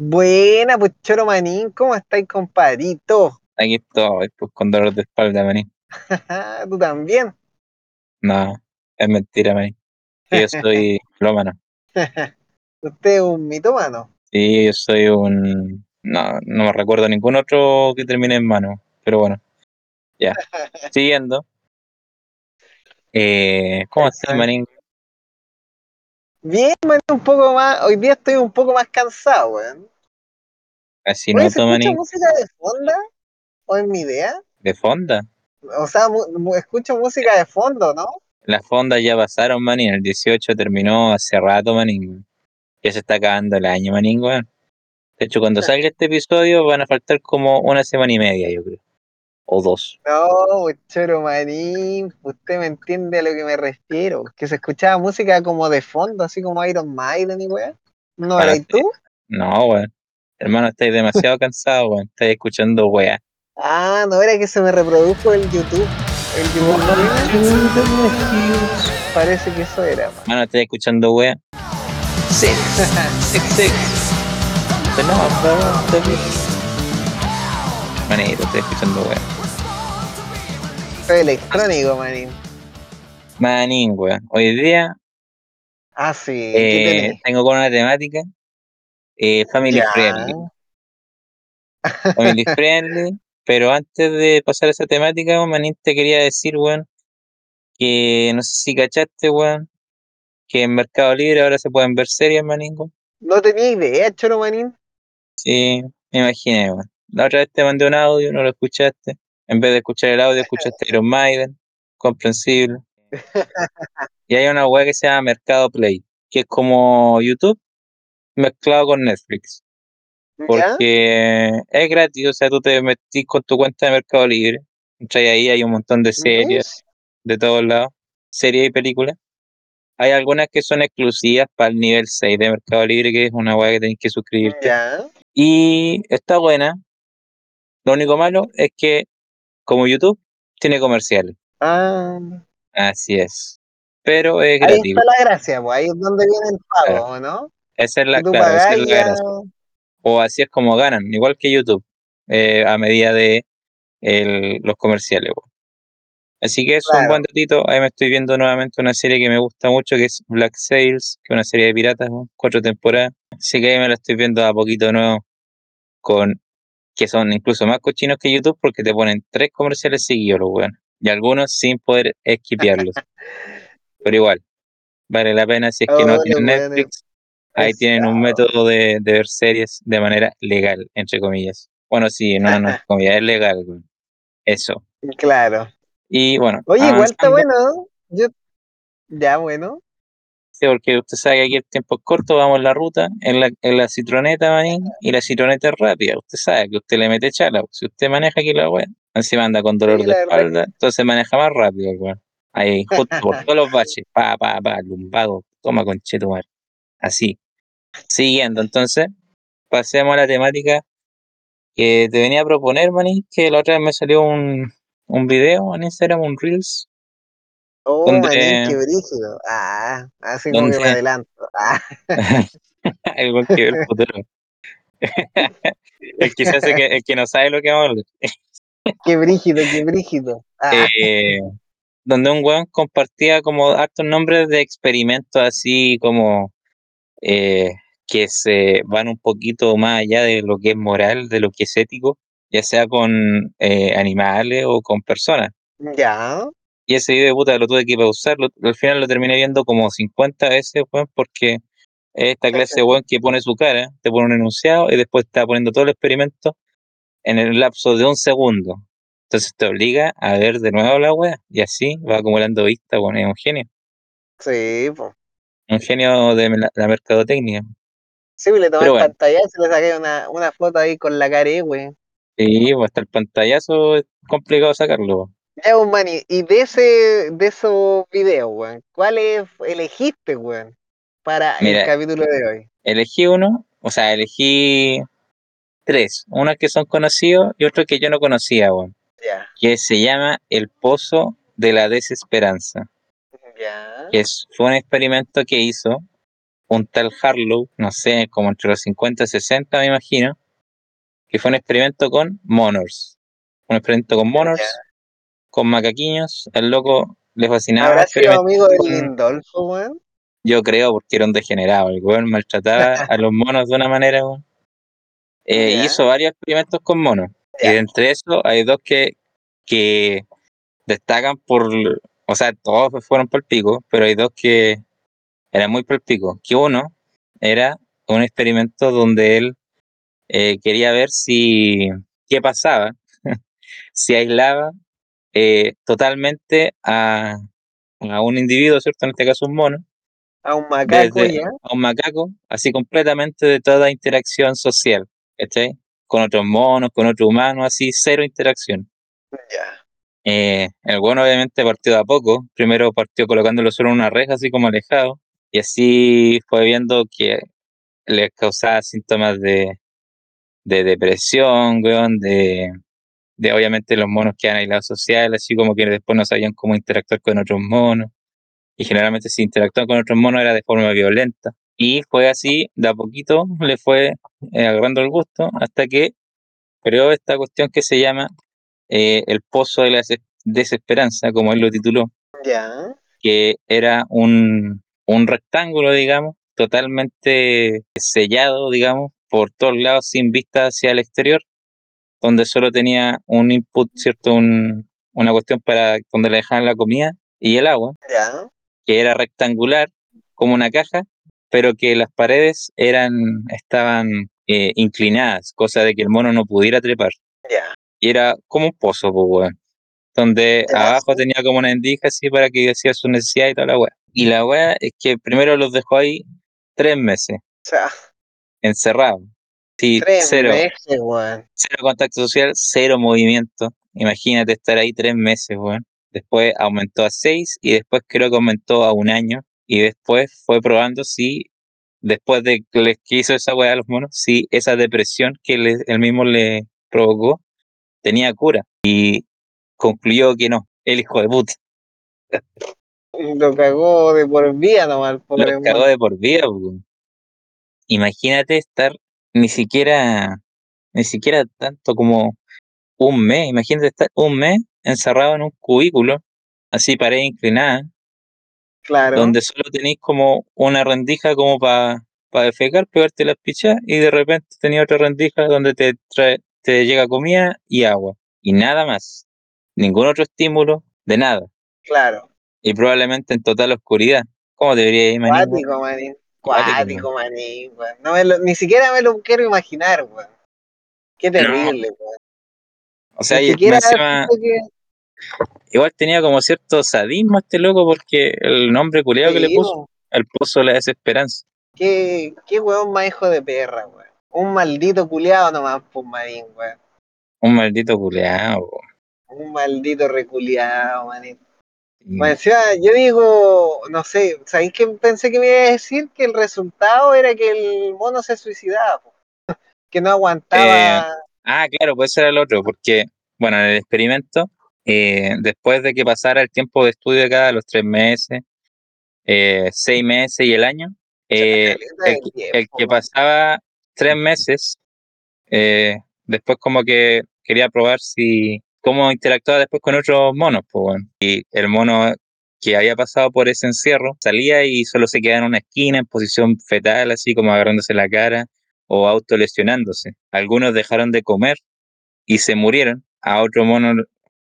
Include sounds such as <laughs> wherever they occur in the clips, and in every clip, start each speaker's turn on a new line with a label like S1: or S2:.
S1: Buena, pues Choro Manín, ¿cómo estáis, compadrito?
S2: Aquí estoy, pues con dolor de espalda, maní. <laughs>
S1: ¿Tú también?
S2: No, es mentira, maní. Que yo soy <laughs> melómano. <laughs>
S1: ¿Usted es un mitómano?
S2: Sí, yo soy un... No, no me recuerdo ningún otro que termine en mano, pero bueno. Ya. Siguiendo. Eh, ¿Cómo estás, manín?
S1: Bien, manín, un poco más. Hoy día estoy un poco más cansado, weón.
S2: Así
S1: Oye, ¿se
S2: noto,
S1: escucha
S2: manín.
S1: música de fondo? ¿O es mi idea?
S2: ¿De fonda?
S1: O sea, escucho música de fondo, ¿no?
S2: Las fondas ya pasaron, manín. El 18 terminó hace rato, manín. Ya se está acabando el año, manín, weón. De hecho, cuando salga este episodio van a faltar como una semana y media, yo creo. O dos.
S1: No, Choro Manín, usted me entiende a lo que me refiero. Que se escuchaba música como de fondo, así como Iron Maiden y weón. ¿No eres tú?
S2: No, weón. Hermano, estáis demasiado <laughs> cansado, weón. Estáis escuchando weá.
S1: Ah, no era que se me reprodujo el YouTube. El YouTube. Parece que eso era. man.
S2: Hermano, estáis escuchando weá. Sí, sí, sí. <laughs> No, Manito, estoy escuchando weá.
S1: Electrónico, manín.
S2: Manín, weón. Hoy día
S1: Ah, sí. ¿Qué
S2: eh, tengo con una temática eh, family
S1: Ya.
S2: friendly. Family friendly. Pero antes de pasar a esa temática, Manín, te quería decir, weón, que no sé si cachaste, weón, que en Mercado Libre ahora se pueden ver series, Manín, weón.
S1: No tenía idea, Choro Manín.
S2: Sí, me imaginé, weón. La otra vez te mandé un audio, no lo escuchaste. En vez de escuchar el audio, escuchaste <laughs> Iron Maiden, comprensible. Y hay una web que se llama Mercado Play, que es como YouTube mezclado con Netflix.
S1: ¿Ya?
S2: Porque es gratis, o sea, tú te metís con tu cuenta de Mercado Libre, entras ahí, hay un montón de series de todos lados, series y películas. Hay algunas que son exclusivas para el nivel 6 de Mercado Libre, que es una web que tenés que suscribirte.
S1: Ya.
S2: Y está buena. Lo único malo es que, como YouTube, tiene comerciales.
S1: Ah.
S2: Así es. Pero es
S1: Ahí
S2: gratis.
S1: está la gracia, pues ahí es donde viene el pago, ¿o ¿no?
S2: Esa es la, claro, esa es la gracia. O así es como ganan, igual que YouTube, eh, a medida de el- los comerciales. weón. Así que eso es un
S1: Claro.
S2: buen datito. Ahí me estoy viendo nuevamente una serie que me gusta mucho, que es Black Sails, que es una serie de piratas, weón, cuatro temporadas. Así que ahí me la estoy viendo a poquito nuevo, con que son incluso más cochinos que YouTube porque te ponen tres comerciales seguidos, los weones. Y algunos sin poder esquipearlos. <laughs> Pero igual, vale la pena si es que
S1: Oh,
S2: no tienen Netflix. Ahí tienen un método de, de ver series de manera legal, entre comillas. Bueno, sí, no, <laughs> no, comillas, es legal. Eso.
S1: Claro.
S2: Y bueno,
S1: Oye, igual está bueno. ¿no? Yo... Ya, bueno.
S2: Porque usted sabe que aquí el tiempo es corto, vamos en la ruta, en la, en la citroneta, manín, y la citroneta es rápida. Usted sabe que usted le mete chala. Si usted maneja aquí la weá, encima anda con dolor
S1: Sí,
S2: de espalda, entonces maneja más rápido. Ahí, justo por <laughs> todos los baches, pa, pa, pa, lumbago, toma conchetumar. Así. Siguiendo, entonces, pasemos a la temática que te venía a proponer, maní, que la otra vez me salió un, un video en Instagram, un Reels,
S1: Oh,
S2: donde-
S1: manín, qué brígido. Ah, así como que me adelanto. Ah, <laughs>
S2: algo que el <laughs> futuro. el que se hace que, el que no sabe lo que vamos a hablar.
S1: qué brígido, qué brígido. Ah,
S2: Eh, donde un weón compartía como hartos nombres de experimentos así como eh, que se van un poquito más allá de lo que es moral, de lo que es ético, ya sea con eh, animales o con personas.
S1: ya.
S2: Y ese video de puta lo tuve que pausar, lo- al final lo terminé viendo como 50 veces, weón, porque es esta clase de weón que pone su cara, te pone un enunciado y después está poniendo todo el experimento en el lapso de un segundo. Entonces te obliga a ver de nuevo la wea y así va acumulando vista, weón, es un genio.
S1: Sí, pues.
S2: Un genio de la, la mercadotecnia.
S1: Sí, pues le tomé
S2: Pero bueno.
S1: pantalla y le saqué una, una foto ahí con la cara, güey.
S2: Sí, pues hasta el pantallazo es complicado sacarlo.
S1: Ya, mani, y de ese, de esos videos, weón, ¿cuáles elegiste, weón, para
S2: Mira.
S1: el capítulo de hoy?
S2: Elegí uno, o sea, elegí tres. Unos que son conocidos y otros que yo no conocía, weón.
S1: Ya,
S2: que se llama El Pozo de la Desesperanza,
S1: ya.
S2: que es, fue un experimento que hizo un tal Harlow, no sé, como entre los 50 y 60 me imagino, que fue un experimento con monos. Un experimento con monos, con macaquiños. El loco le fascinaba.
S1: ¿Habrá sido amigo del Lindolfo, weón?
S2: Yo creo, porque era un degenerado. El weón maltrataba a los monos de una manera, weón. Eh. <laughs> Hizo varios experimentos con monos. Y entre esos hay dos que, que destacan por. O sea, todos fueron por el pico, pero hay dos que eran muy por el pico. Que uno era un experimento donde él eh, quería ver si. qué pasaba <laughs> si aislaba eh, totalmente a, a un individuo, ¿cierto? En este caso un mono,
S1: A un macaco,
S2: desde
S1: ya.
S2: a un macaco, así completamente de toda interacción social, ¿cachai? Con otros monos, con otros humanos, así, cero interacción.
S1: Ya.
S2: Eh, el bueno obviamente partió de a poco, primero partió colocándolo solo en una reja, así como alejado, y así fue viendo que le causaba síntomas de, de depresión, weón, de, de obviamente los monos que han aislado social, así como que después no sabían cómo interactuar con otros monos, y generalmente si interactuaban con otros monos era de forma violenta. Y fue así, de a poquito le fue eh, agarrando el gusto hasta que creó esta cuestión que se llama eh, el pozo de la des- desesperanza, como él lo tituló,
S1: Ya.
S2: que era un, un rectángulo, digamos, totalmente sellado, digamos, por todos lados sin vista hacia el exterior, donde solo tenía un input, ¿cierto? Un, una cuestión para donde le dejaban la comida y el agua,
S1: Ya.
S2: que era rectangular como una caja, pero que las paredes eran, estaban eh, inclinadas, cosa de que el mono no pudiera trepar.
S1: Ya.
S2: Y era como un pozo, pues, weón. Donde
S1: Ya,
S2: abajo tenía como una endija así para que hacía su necesidad y toda la weá. Y la weá es que primero los dejó ahí tres meses,
S1: O sea,
S2: encerrados. Sí,
S1: tres
S2: cero,
S1: meses, weón.
S2: cero contacto social, cero movimiento. Imagínate estar ahí tres meses, weón. Después aumentó a seis y después creo que aumentó a un año. Y después fue probando si, después de que les que hizo esa weá a los monos, si esa depresión que le- él mismo le provocó tenía cura. Y concluyó que no, el hijo de puta.
S1: Lo cagó de por vida nomás,
S2: Los cagó de por vida, weón. Imagínate estar ni siquiera, ni siquiera tanto como un mes, imagínate estar un mes encerrado en un cubículo, así pared inclinada,
S1: Claro.
S2: donde solo tenéis como una rendija como para pa defecar, pegarte las pichas, y de repente tenía otra rendija donde te trae, te llega comida y agua, y nada más. Ningún otro estímulo, de nada.
S1: Claro.
S2: Y probablemente en total oscuridad. ¿Cómo debería ir, manín?
S1: Cuático, manín, weón. No me lo- ni siquiera me lo quiero imaginar, weón. Qué terrible, weón.
S2: O sea,
S1: Ni siquiera
S2: encima-
S1: que-
S2: igual tenía como cierto sadismo este loco porque el nombre culiado que le
S1: Sí,
S2: puso,
S1: weón.
S2: pozo de la desesperanza.
S1: Qué, qué weón más hijo de perra, weón. Un maldito culiado nomás, pues, manín, weón.
S2: Un maldito culiado.
S1: Un maldito reculiado, manín. Más encima, yo digo, no sé, ¿sabéis qué pensé que me iba a decir? Que el resultado era que el mono se suicidaba, po. <laughs> que no aguantaba.
S2: Ah, claro, ese era el otro, porque, bueno, en el experimento, eh, después de que pasara el tiempo de estudio de cada los tres meses, eh, seis meses y el año, eh, el, que-
S1: tiempo,
S2: el que
S1: man.
S2: pasaba tres meses, eh, después como que quería probar si cómo interactuaba después con otros monos, pues bueno. Y el mono que había pasado por ese encierro salía y solo se quedaba en una esquina en posición fetal, así como agarrándose la cara o autolesionándose. Algunos dejaron de comer y se murieron. A otros monos,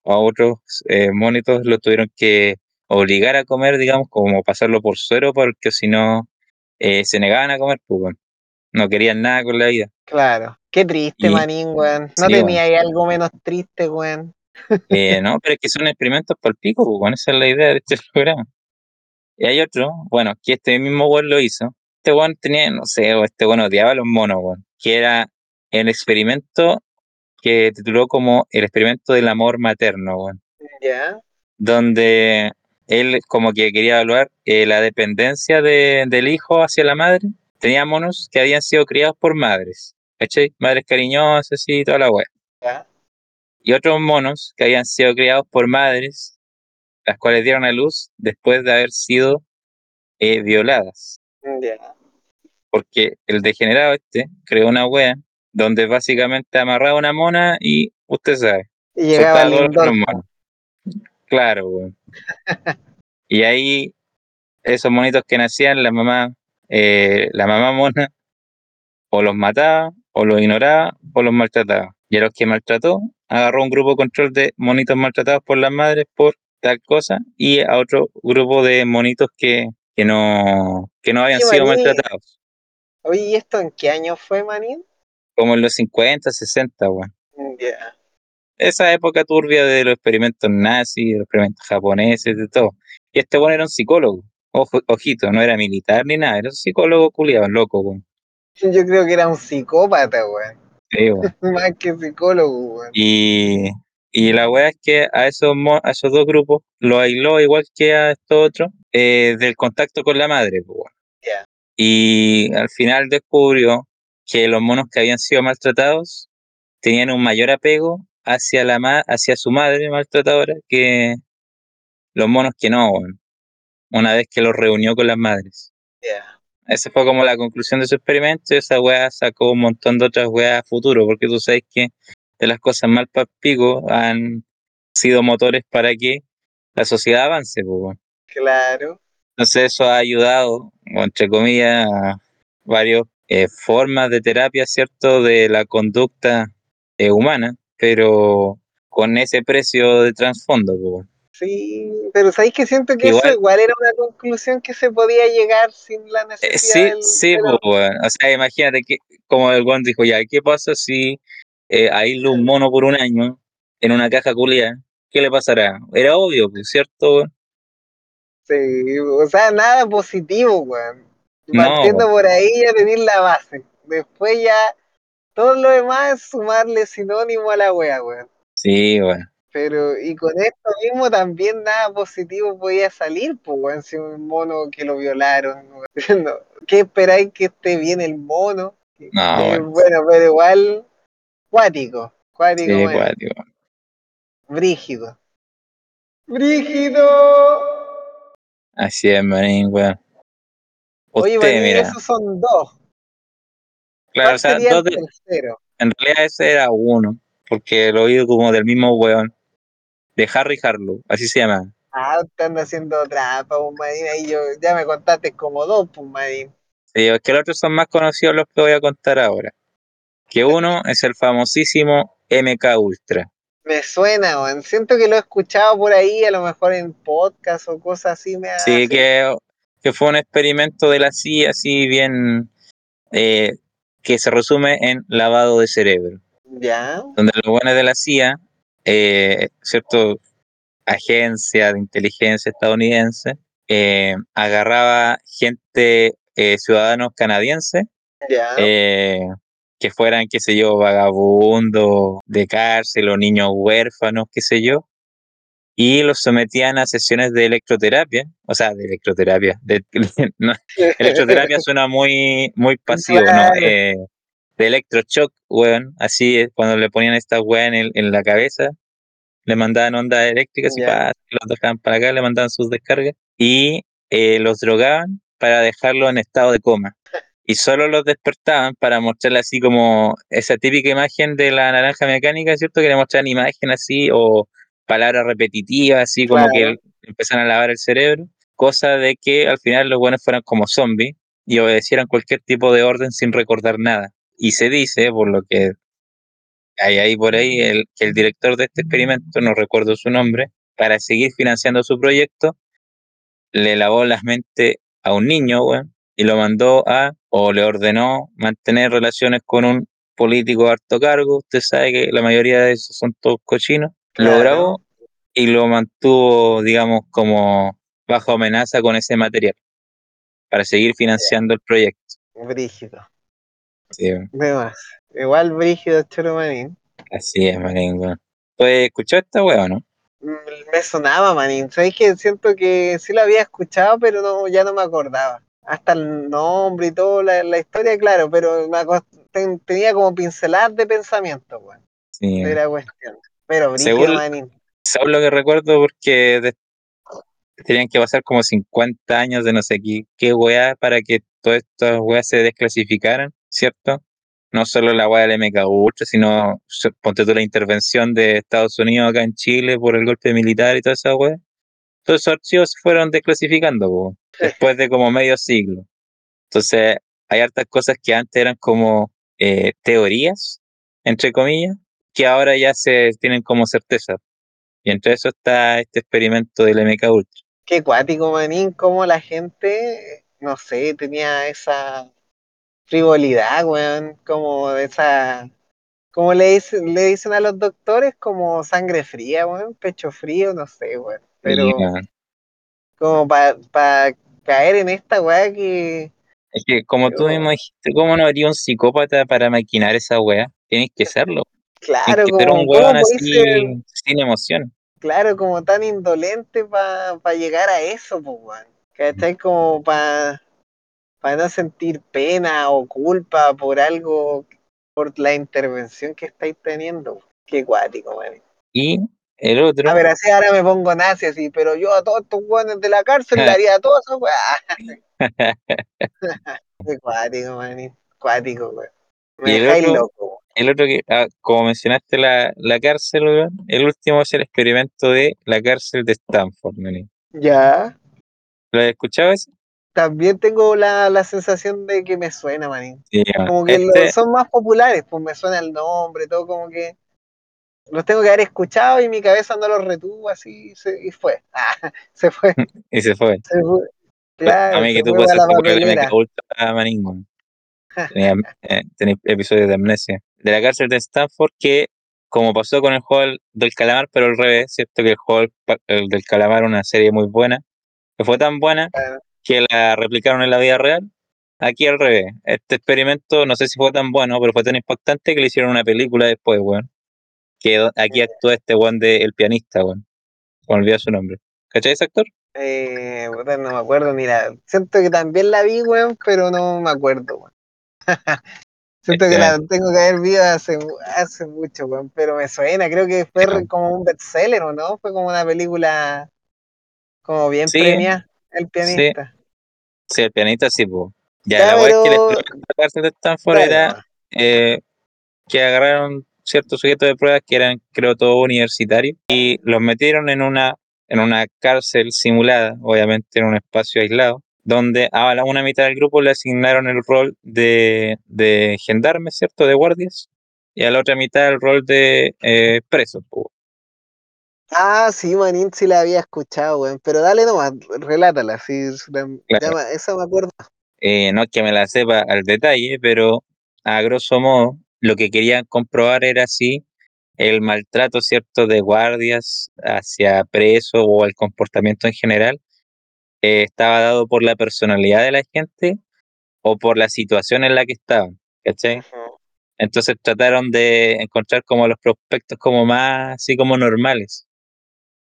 S2: a otros eh, monitos lo tuvieron que obligar a comer, digamos, como pasarlo por suero, porque si no eh, se negaban a comer, pues bueno. No querían nada con la vida.
S1: Claro. Qué triste,
S2: Y-
S1: manín, weón. No
S2: sí,
S1: tenía ahí algo menos triste, weón.
S2: Eh, no, pero es que son experimentos por pico, pues, bueno, esa es la idea de este <laughs> programa. Y hay otro, bueno, que este mismo weón lo hizo. Este weón tenía, no sé, o este weón odiaba a los monos, weón. Que era el experimento que tituló como el experimento del amor materno, weón.
S1: Ya,
S2: Donde él como que quería evaluar eh, la dependencia de- del hijo hacia la madre. Tenía monos que habían sido criados por madres, ¿cachai? Madres cariñosas y toda la weá.
S1: ya.
S2: y otros monos que habían sido criados por madres, las cuales dieron a luz después de haber sido eh, violadas.
S1: Ya.
S2: Porque el degenerado este creó una wea donde básicamente amarraba una mona y usted sabe.
S1: Y llegaba Lindor.
S2: Claro, weón. <laughs> y ahí esos monitos que nacían, la mamá, eh, la mamá mona, o los mataba, o los ignoraba, o los maltrataba. Y a los que maltrató, agarró un grupo de control de monitos maltratados por las madres por tal cosa, y a otro grupo de monitos que, que no, que no habían sido maltratados.
S1: Oye, ¿y esto en qué año fue, Manín?
S2: Como en los 50, 60, weón.
S1: Ya.
S2: Esa época turbia de los experimentos nazis, de los experimentos japoneses, de todo. Y este bueno era un psicólogo. Ojo, ojito, no era militar ni nada, era un psicólogo culiado, loco, weón. <laughs>
S1: Yo creo que era un psicópata, weón.
S2: Sí, weón. <laughs>
S1: Más que psicólogo, weón.
S2: Y, y la weá es que a esos, a esos dos grupos lo aisló igual que a estos otros eh, del contacto con la madre, weón.
S1: Ya.
S2: Y al final descubrió que los monos que habían sido maltratados tenían un mayor apego hacia, la ma hacia su madre maltratadora que los monos que no, weón. Una vez que los reunió con las madres.
S1: Ya.
S2: Esa fue como la conclusión de su experimento y esa weá sacó un montón de otras weas a futuro, porque tú sabes que de las cosas mal para pico han sido motores para que la sociedad avance. Pues,
S1: claro.
S2: Entonces eso ha ayudado, entre comillas, a varias eh, formas de terapia, ¿cierto?, de la conducta eh, humana, pero con ese precio de trasfondo. Pues.
S1: Sí, pero sabéis que siento que eso igual era una conclusión que se podía llegar sin la
S2: Eh,
S1: necesidad
S2: sí, sí, pues, weón. o sea, imagínate que, como el Juan dijo, ya, ¿qué pasa si eh, aíslo un mono por un año en una caja culiada? ¿Qué le pasará? Era obvio, pues, ¿cierto?
S1: Sí, o sea, nada positivo, weón. Partiendo
S2: weón.
S1: por ahí ya tenéis la base. Después ya todo lo demás es sumarle sinónimo a la wea, weón.
S2: Sí, weón.
S1: Pero, y con esto mismo también nada positivo podía salir, pues, weón, si un mono que lo violaron. No, ¿Qué esperáis que esté bien el mono?
S2: No, weón.
S1: bueno, pero igual, cuático, cuático,
S2: Sí, cuático.
S1: brígido. ¡Brígido!
S2: Así es, manín, weón.
S1: Oye,
S2: Usted, mira,
S1: esos son dos.
S2: claro, o
S1: ¿Cuál
S2: sea, dos de- en realidad ese era uno, porque lo oí como del mismo weón, de Harry Harlow, así se llama.
S1: Ah, anda haciendo trampa, Manín, ahí yo, ya me contaste como dos, Manín.
S2: Sí, es que los otros son más conocidos los que voy a contar ahora. Que <laughs> uno es el famosísimo MK Ultra.
S1: Me suena, weón. Siento que lo he escuchado por ahí, a lo mejor en podcast o cosas así me
S2: Sí,
S1: hace.
S2: que, que fue un experimento de la CIA, así bien, eh, que se resume en lavado de cerebro.
S1: Ya,
S2: Donde los buenos de la CIA, eh, cierto, agencia de inteligencia estadounidense, eh, agarraba gente, eh, ciudadanos canadienses, eh, que fueran, qué sé yo, vagabundos de cárcel o niños huérfanos, qué sé yo, y los sometían a sesiones de electroterapia, o sea, de electroterapia, de, <laughs> no, <laughs> electroterapia suena muy, muy pasivo, no, eh, de electroshock, weón, así es, cuando le ponían esta weá en, el- en la cabeza, le mandaban ondas eléctricas y
S1: Ya.
S2: pa, los dejaban para acá, le mandaban sus descargas, y eh, los drogaban para dejarlos en estado de coma. Y solo los despertaban para mostrarle así como esa típica imagen de la naranja mecánica, ¿cierto? Que le mostraban imagen así o palabras repetitivas, así como que empiezan a lavar el cerebro, cosa de que al final los buenos fueran como zombies y obedecieran cualquier tipo de orden sin recordar nada. Y se dice, por lo que hay ahí por ahí, el, que el director de este experimento, no recuerdo su nombre, para seguir financiando su proyecto, le lavó las mentes a un niño, weón, y lo mandó a, o le ordenó mantener relaciones con un político de harto cargo. Usted sabe que la mayoría de esos son todos cochinos. Lo grabó y lo mantuvo, digamos, como bajo amenaza con ese material para seguir financiando el proyecto.
S1: Brígido.
S2: Sí,
S1: De más. Igual brígido, Choro Manín.
S2: así es, manín, weón. Pues, ¿escuchó esta weá, no?
S1: Mm, Me sonaba, Manín. Sabes que siento que sí lo había escuchado, pero no, ya no me acordaba. Hasta el nombre y todo, la, la historia, claro, pero me aco- ten- tenía como pinceladas de pensamiento, weón.
S2: Sí.
S1: La cuestión. Pero brígido,
S2: Según-
S1: Manín.
S2: Según lo que recuerdo, porque de- tenían que pasar como 50 años de no sé qué, qué weá para que todas estas weas se desclasificaran, ¿cierto? No solo la wea del MK Ultra, sino, ponte tú la intervención de Estados Unidos acá en Chile por el golpe militar y toda esa wea. Todos esos archivos se fueron desclasificando, po, después de como medio siglo. Entonces, hay hartas cosas que antes eran como eh, teorías, entre comillas, que ahora ya se tienen como certeza. Y entre eso está este experimento del MK Ultra.
S1: Qué cuático, manín, como la gente, no sé, tenía esa frivolidad, weón, como esa, como le dicen, le dicen a los doctores, como sangre fría, weón, pecho frío, no sé, weón, pero como para caer en esta weá que...
S2: Es que como tú mismo dijiste, ¿cómo no haría un psicópata para maquinar esa weá? Tienes que serlo.
S1: Claro,
S2: que ser un weón así sin emoción.
S1: Claro, como tan indolente para llegar a eso, pues, weón. ¿Cachai? Como para para no sentir pena o culpa por algo, por la intervención que estáis teniendo. Qué cuático, man.
S2: Y el otro.
S1: A ver, así ahora me pongo nazi así, pero yo a todos estos guanes de la cárcel le <laughs> haría todo eso, weón. <laughs> Qué cuático, man. Cuático, weón. Me
S2: otro, loco. El otro que, ah, como mencionaste la, la cárcel, weón, el último es el experimento de la cárcel de Stanford, man.
S1: Ya.
S2: ¿Lo has escuchado eso?
S1: También tengo la, la, sensación de que me suena, manín. como que este son más populares, pues me suena el nombre, todo como que los tengo que haber escuchado y mi cabeza no los retuvo así se, y fue. <laughs> Ah, se fue. <laughs>
S2: y se fue.
S1: Se fue. Claro,
S2: a mí que tú puedes hacer ultra manín, <laughs> eh, Tenéis episodios de amnesia. De la cárcel de Stanford que, como pasó con el juego del calamar, pero al revés, ¿cierto? Que el juego del calamar una serie muy buena, que fue tan buena que la replicaron en la vida real. Aquí al revés. Este experimento no sé si fue tan bueno, pero fue tan impactante que le hicieron una película después, weón. Que aquí actúa este weón de El pianista, weón. Me olvidó su nombre. ¿Cachai ese actor?
S1: Eh, no me acuerdo, mira. Siento que también la vi, weón, pero no me acuerdo, weón. <laughs> Siento que la tengo que haber visto hace, hace mucho, weón, pero me suena, creo que fue como un bestseller, ¿o no? Fue como una película como bien premia, el pianista.
S2: Sí, el pianista sí, pues. Ya, la pero... que la cárcel de Stanford era eh, que agarraron ciertos sujetos de pruebas que eran, creo, todos universitarios y los metieron en una, en una cárcel simulada, obviamente en un espacio aislado, donde a la una mitad del grupo le asignaron el rol de, de gendarme, ¿cierto?, de guardias, y a la otra mitad el rol de eh, presos.
S1: Ah, sí, Manín, sí la había escuchado, weón. Pero dale nomás, relátala, sí, esa me acuerdo.
S2: Eh, no es que me la sepa al detalle, pero a grosso modo, lo que querían comprobar era si el maltrato, ¿cierto?, de guardias hacia presos o el comportamiento en general eh, estaba dado por la personalidad de la gente o por la situación en la que estaban, ¿cachai? Entonces trataron de encontrar como los prospectos como más, así como normales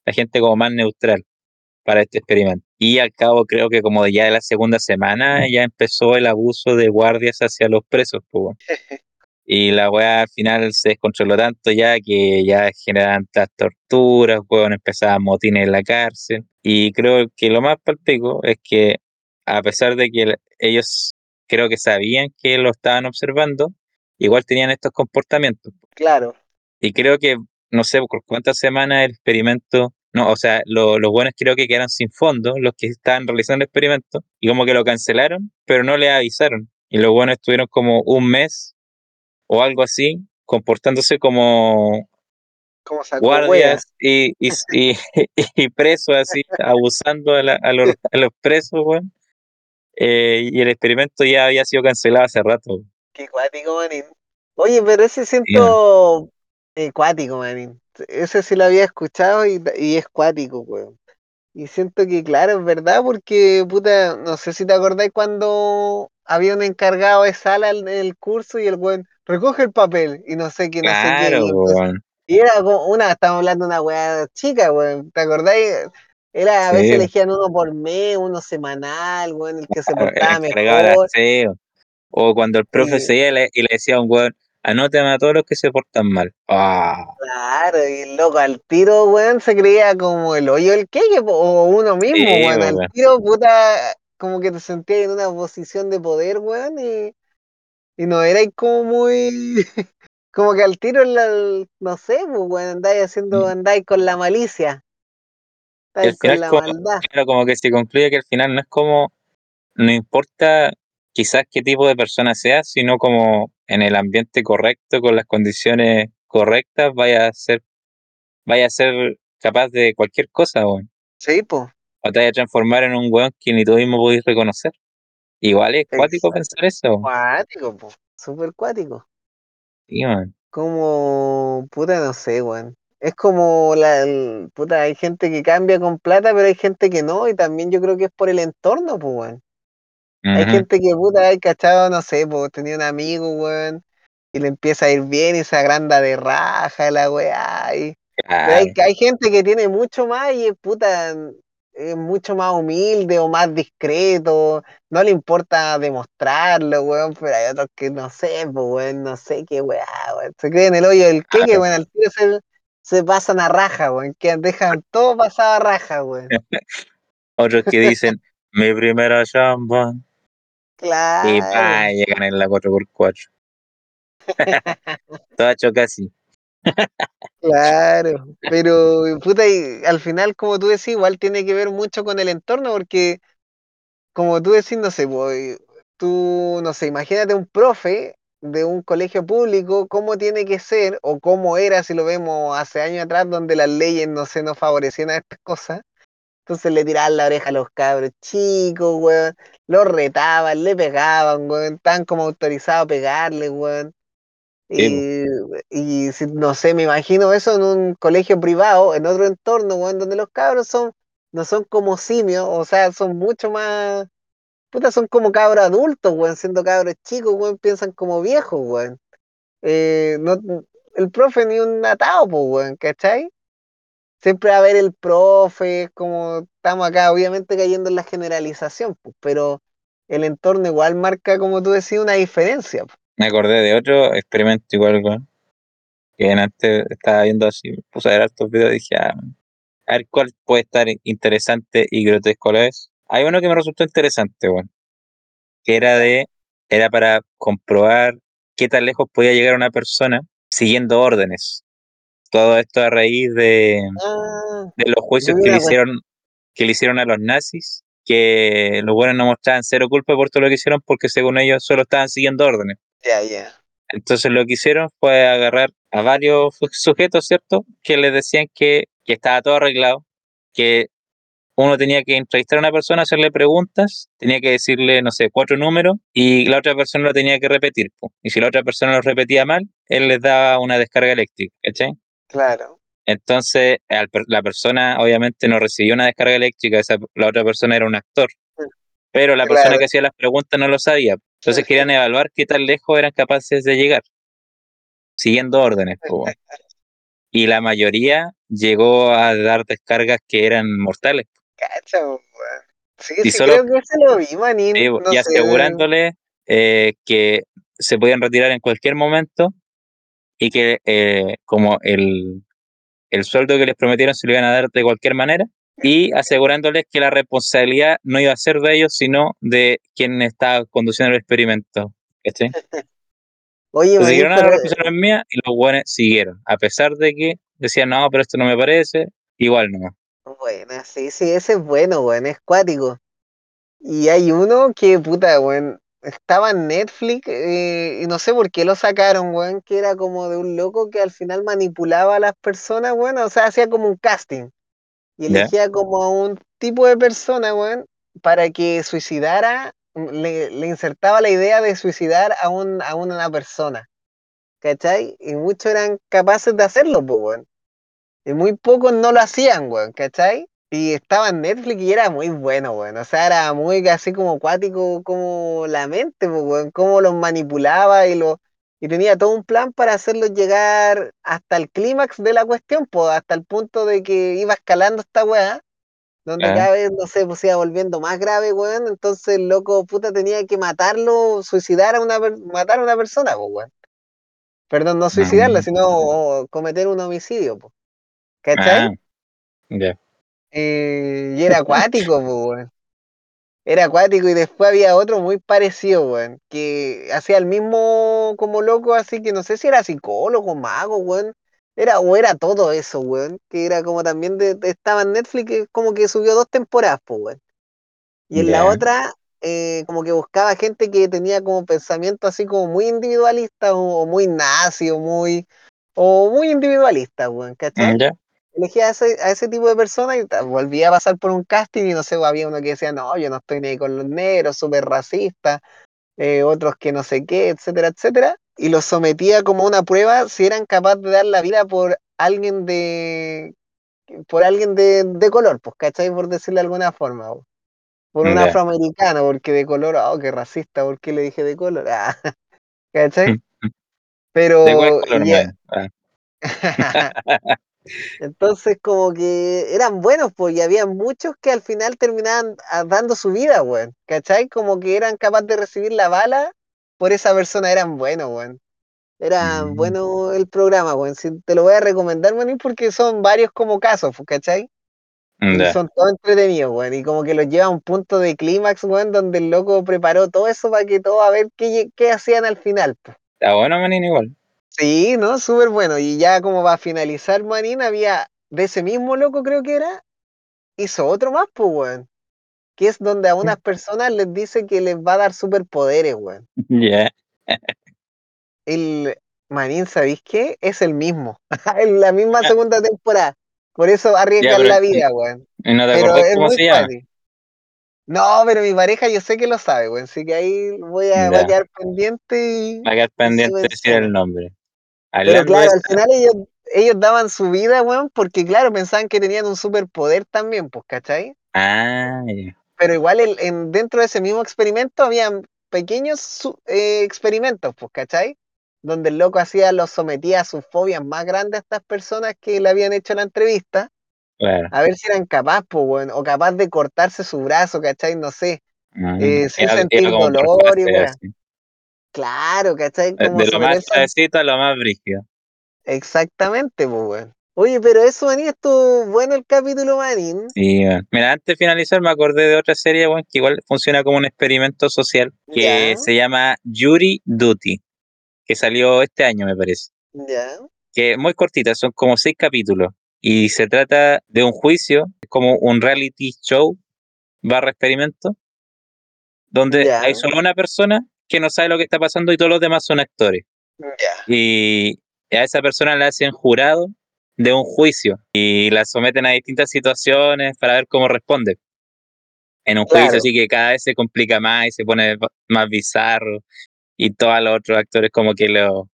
S2: la gente como más neutral para este experimento. Y al cabo creo que como ya de la segunda semana ya empezó el abuso de guardias hacia los presos. Pues, <laughs> y la weá al final se descontroló tanto ya que ya generan tantas torturas, weón, empezaban motines en la cárcel. Y creo que lo más palpico es que a pesar de que ellos creo que sabían que lo estaban observando, igual tenían estos comportamientos.
S1: Claro.
S2: Y creo que no sé por cuántas semanas el experimento, no, o sea, los buenos creo que quedaron sin fondo, los que estaban realizando el experimento, y como que lo cancelaron, pero no le avisaron. Y los buenos estuvieron como un mes o algo así, comportándose como guardias y, <laughs> y, y, presos así, abusando a, los, presos, bueno. Eh, y el experimento ya había sido cancelado hace rato.
S1: Qué cuático, manín. Oye, pero ese siento es cuático, man. Ese sí lo había escuchado y, es cuático, weón. Y siento que, claro, es verdad, porque, puta, no sé si te acordáis cuando había un encargado de sala en el curso y el weón recoge el papel y no sé qué, no sé qué. Y, era como una, estamos hablando de una weá chica, weón. ¿Te acordáis? Era, a veces elegían uno por mes, uno semanal, weón, el que se portaba mejor.
S2: O cuando el profe se iba y le decía a un weón, Anótame a todos los que se portan mal. Ah.
S1: Claro, y el loco al tiro, weón, se creía como el hoyo del queque, o uno mismo, weón. Al tiro, puta, como que te sentías en una posición de poder, weón, y, y no erais como muy, <laughs> como que al tiro, la, no sé, pues, weón, andáis haciendo, andáis con la malicia. Andáis con la
S2: como,
S1: maldad.
S2: claro, como que se concluye que al final no es como, no importa quizás qué tipo de persona seas, sino como en el ambiente correcto, con las condiciones correctas, vaya a ser, vaya a ser capaz de cualquier cosa, weón.
S1: Sí, pues.
S2: O te vaya a transformar en un weón que ni tú mismo podés reconocer. Igual es cuático pensar eso.
S1: Cuático, pues. Súper cuático.
S2: Sí, man.
S1: Como, puta, no sé, weón. Es como la, el- puta, hay gente que cambia con plata, pero hay gente que no, y también yo creo que es por el entorno, pues, weón. Hay gente que, puta, hay cachado, no sé, pues, tenía un amigo, weón, y le empieza a ir bien y se agranda de raja la weá, y... Hay, hay gente que tiene mucho más y es, puta, es mucho más humilde o más discreto, no le importa demostrarlo, weón, pero hay otros que no sé, pues, weón, no sé qué weá, weón, se creen el hoyo del queque, weón, al tiro se, se pasan a raja, weón, que dejan todo pasado a raja, weón. <laughs>
S2: Otros que dicen, mi primera chamba. Y
S1: Claro,
S2: pa, llegan en la 4x4. <laughs> Todo hecho casi.
S1: claro, pero, puta, y al final, como tú decís, igual tiene que ver mucho con el entorno, porque como tú decís, no sé, pues, tú, no sé, imagínate un profe de un colegio público, cómo tiene que ser, o cómo era, si lo vemos hace años atrás, donde las leyes no se nos favorecían a estas cosas. Entonces le tiraban la oreja a los cabros chicos, weón, los retaban, le pegaban, weón, estaban como autorizados a pegarle, weón. Y, no sé, me imagino eso en un colegio privado, en otro entorno, weón, donde los cabros son, no son como simios, o sea, son mucho más Puta, son como cabros adultos, weón, siendo cabros chicos, weón, piensan como viejos, weón. Eh, no, el profe ni un atado, pues, weón, ¿cachai? Siempre va a haber el profe, como estamos acá, obviamente cayendo en la generalización, pues, pero el entorno igual marca, como tú decías, una diferencia. pues.
S2: Me acordé de otro experimento igual, weón. Que antes estaba viendo así, puse a ver hartos videos y dije, ah, a ver cuál puede estar interesante y grotesco a la vez. Hay uno que me resultó interesante, weón. Que era de, era para comprobar qué tan lejos podía llegar una persona siguiendo órdenes. Todo esto a raíz de,
S1: Ah,
S2: de los juicios que le
S1: cuestión,
S2: hicieron, que le hicieron a los nazis, que los buenos no mostraban cero culpa por todo lo que hicieron porque según ellos solo estaban siguiendo órdenes.
S1: ya, ya,
S2: Entonces lo que hicieron fue agarrar a varios <laughs> su- sujetos, ¿cierto? Que les decían que, que estaba todo arreglado, que uno tenía que entrevistar a una persona, hacerle preguntas, tenía que decirle, no sé, cuatro números y la otra persona lo tenía que repetir. Y si la otra persona lo repetía mal, él les daba una descarga eléctrica, ¿cachai?
S1: Claro,
S2: Entonces, la persona obviamente no recibió una descarga eléctrica, esa, la otra persona era un actor, pero la persona que hacía las preguntas no lo sabía. Entonces querían evaluar qué tan lejos eran capaces de llegar, siguiendo órdenes. <laughs> Y la mayoría llegó a dar descargas que eran mortales.
S1: Cacha. Sí,
S2: Y
S1: sí,
S2: solo
S1: creo que ese lo vi, manín,
S2: sí,
S1: no
S2: y
S1: sé,
S2: asegurándoles eh, que se podían retirar en cualquier momento y que eh, como el, el sueldo que les prometieron se lo iban a dar de cualquier manera y asegurándoles que la responsabilidad no iba a ser de ellos, sino de quien estaba conduciendo el experimento. ¿cachai? <laughs>
S1: Oye,
S2: Entonces dijeron,
S1: pero,
S2: la responsabilidad es mía y los buenos siguieron, a pesar de que decían, no, pero esto no me parece, igual no.
S1: bueno, sí, sí, ese es bueno, weón, es cuático. Y hay uno que, puta, weón, estaba en Netflix eh, y no sé por qué lo sacaron, weón, que era como de un loco que al final manipulaba a las personas, weón, o sea, hacía como un casting y elegía como a un tipo de persona, weón, para que suicidara, le, le insertaba la idea de suicidar a, un, a una persona, ¿cachai? Y muchos eran capaces de hacerlo, pues, weón. Y muy pocos no lo hacían, weón, ¿cachai? Y estaba en Netflix y era muy bueno, weón. O sea, era muy así como acuático, como la mente, pues, weón. Cómo los manipulaba y lo y tenía todo un plan para hacerlos llegar hasta el clímax de la cuestión, pues, hasta el punto de que iba escalando esta weá, donde
S2: Ah,
S1: cada vez, no sé, pues iba volviendo más grave, weón. Entonces el loco puta tenía que matarlo, suicidar a una matar a una persona, pues, weón. Perdón, no suicidarla, sino o cometer un homicidio, pues.
S2: ah,
S1: ¿Cachai? Eh, y era acuático, weón. era acuático y después había otro muy parecido, weón, que hacía el mismo como loco, así que no sé si era psicólogo, mago, weón. Era, o era todo eso, weón, que era como también de, estaba en Netflix, como que subió dos temporadas, pues, weón. Y en la otra, eh, como que buscaba gente que tenía como pensamiento así como muy individualista o, muy nazi o muy, o muy individualista, weón, ¿cachai?
S2: Mm,
S1: Elegía a ese, a ese tipo de personas y volvía a pasar por un casting y no sé, había uno que decía, no, yo no estoy ni con los negros, súper racista, eh, otros que no sé qué, etcétera, etcétera, y los sometía como una prueba si eran capaces de dar la vida por alguien de por alguien de, de color, pues, ¿cachai? Por decirlo de alguna forma por un afroamericano, porque de color, oh, qué racista, ¿por qué le dije de color? Ah, <laughs> ¿Cachai? <laughs> Pero.
S2: ¿De color, ah. <laughs>
S1: Entonces, como que eran buenos, pues, y había muchos que al final terminaban ah, dando su vida, weón. ¿Cachai? Como que eran capaces de recibir la bala por esa persona, eran buenos, weón. Era mm. bueno el programa, weón. te lo voy a recomendar, weón, porque son varios como casos, pues, ¿cachai? Y son todos entretenidos, weón. Y como que los lleva a un punto de clímax, weón, donde el loco preparó todo eso para que todos a ver qué, qué hacían al final.
S2: Está bueno, Manín, igual.
S1: Sí, ¿no? Súper bueno. Y ya como va a finalizar Manín, había de ese mismo loco, creo que era, hizo otro más, pues, weón. Que es donde a unas personas les dice que les va a dar superpoderes, weón.
S2: Ya. <laughs>
S1: El Manín, ¿sabéis qué? Es el mismo. <laughs> en la misma segunda temporada. Por eso arriesgan la vida, weón.
S2: no te pero cómo se llama?
S1: No, pero mi pareja yo sé que lo sabe, weón. Así que ahí voy a, quedar pendiente y.
S2: Va a quedar pendiente de decir el nombre.
S1: Pero claro, al final ellos, ellos daban su vida, weón, porque claro, pensaban que tenían un superpoder también, pues, ¿cachai?
S2: Ah,
S1: Pero igual en, dentro de ese mismo experimento habían pequeños eh, experimentos, pues, ¿cachai? donde el loco hacía, los sometía a sus fobias más grandes a estas personas que le habían hecho la entrevista. A ver si eran capaces, o capaz de cortarse su brazo, ¿cachai? No sé. Mm, eh, sin sentir dolor y Claro, ¿cachai?
S2: Como de lo más suavecito a lo más brígido.
S1: Exactamente, pues, weón. Oye, pero eso, Manín, estuvo bueno el capítulo, Manín.
S2: Sí, Mira, antes de finalizar me acordé de otra serie, weón, que igual funciona como un experimento social, que se llama Jury Duty que salió este año, me parece.
S1: Ya.
S2: Que es muy cortita, son como seis capítulos. Y se trata de un juicio, como un reality show barra experimento, donde hay solo una persona que no sabe lo que está pasando y todos los demás son actores. Y a esa persona le hacen jurado de un juicio y la someten a distintas situaciones para ver cómo responde. En un juicio así que cada vez se complica más y se pone más bizarro y todos los otros actores como que lo,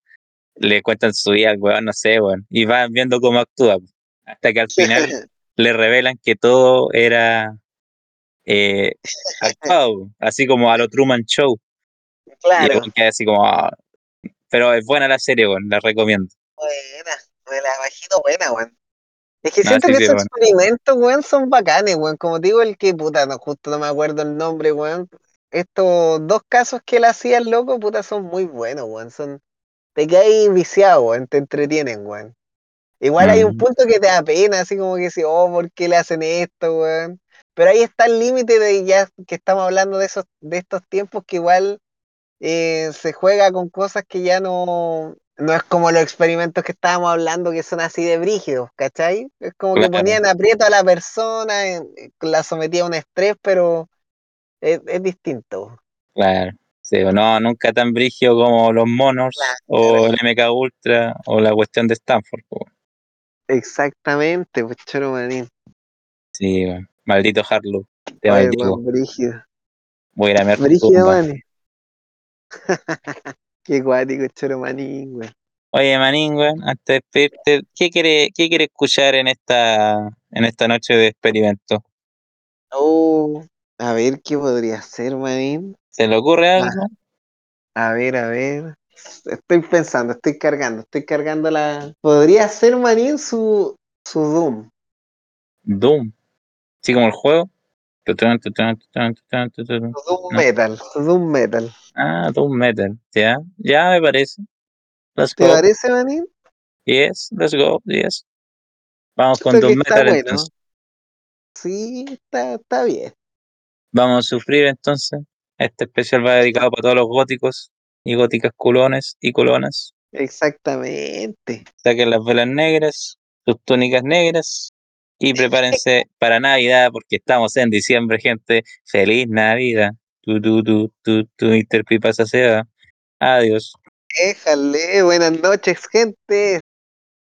S2: le cuentan su vida al weón, no sé, weón, y van viendo cómo actúa, hasta que al <laughs> final le revelan que todo era eh, <laughs> actuado, así como a lo Truman Show.
S1: Claro.
S2: Y así como, ah, pero es buena la serie, weón, la recomiendo.
S1: Buena, me la imagino buena, weón. Es que siento que esos experimentos, weón, son bacanes, weón. Como digo, el que, puta, no, justo no me acuerdo el nombre, weón estos dos casos que él hacía el loco, puta, son muy buenos, weón. Son, te quedas viciado, weón, te entretienen, weón. Igual hay un mm. punto que te da pena, así como que si, oh, ¿por qué le hacen esto, weón? Pero ahí está el límite de ya que estamos hablando de esos, de estos tiempos que igual eh, se juega con cosas que ya no, no es como los experimentos que estábamos hablando que son así de brígidos, ¿cachai? Es como que ponían aprieto a la persona, eh, la sometía a un estrés, pero es, distinto.
S2: Claro. Sí, no, nunca tan brigio como los monos o el MK Ultra o la cuestión de Stanford.
S1: Exactamente, pues choro manín.
S2: Sí, maldito Harlow. Te
S1: Ay,
S2: Voy a ir a ver
S1: Brígido. <laughs> Qué guático, choro manín, güey.
S2: Oye, manín, güey, antes de despedirte, ¿qué quiere, qué quiere escuchar en esta, en esta noche de experimento?
S1: Oh, a ver qué podría ser, manín.
S2: ¿Se le ocurre ah, algo?
S1: a ver, a ver. Estoy pensando, estoy cargando, estoy cargando la. Podría ser, manín, su, su Doom.
S2: Doom. Sí, como el juego.
S1: Su Doom Metal, Doom Metal.
S2: Ah, Doom Metal. Ya, ya me parece.
S1: Let's ¿Te parece, manín?
S2: Yes, let's go, yes. Vamos con Doom Metal
S1: bueno. Sí, está, está bien.
S2: Vamos a sufrir entonces. Este especial va dedicado para todos los góticos y góticas culones y colonas.
S1: Exactamente.
S2: Saquen las velas negras, sus túnicas negras y prepárense para Navidad porque estamos en diciembre, gente. Feliz Navidad. Tu, tu, tu, tu, tu, Mr. Pipa se va. Adiós.
S1: Déjale, buenas noches, gente.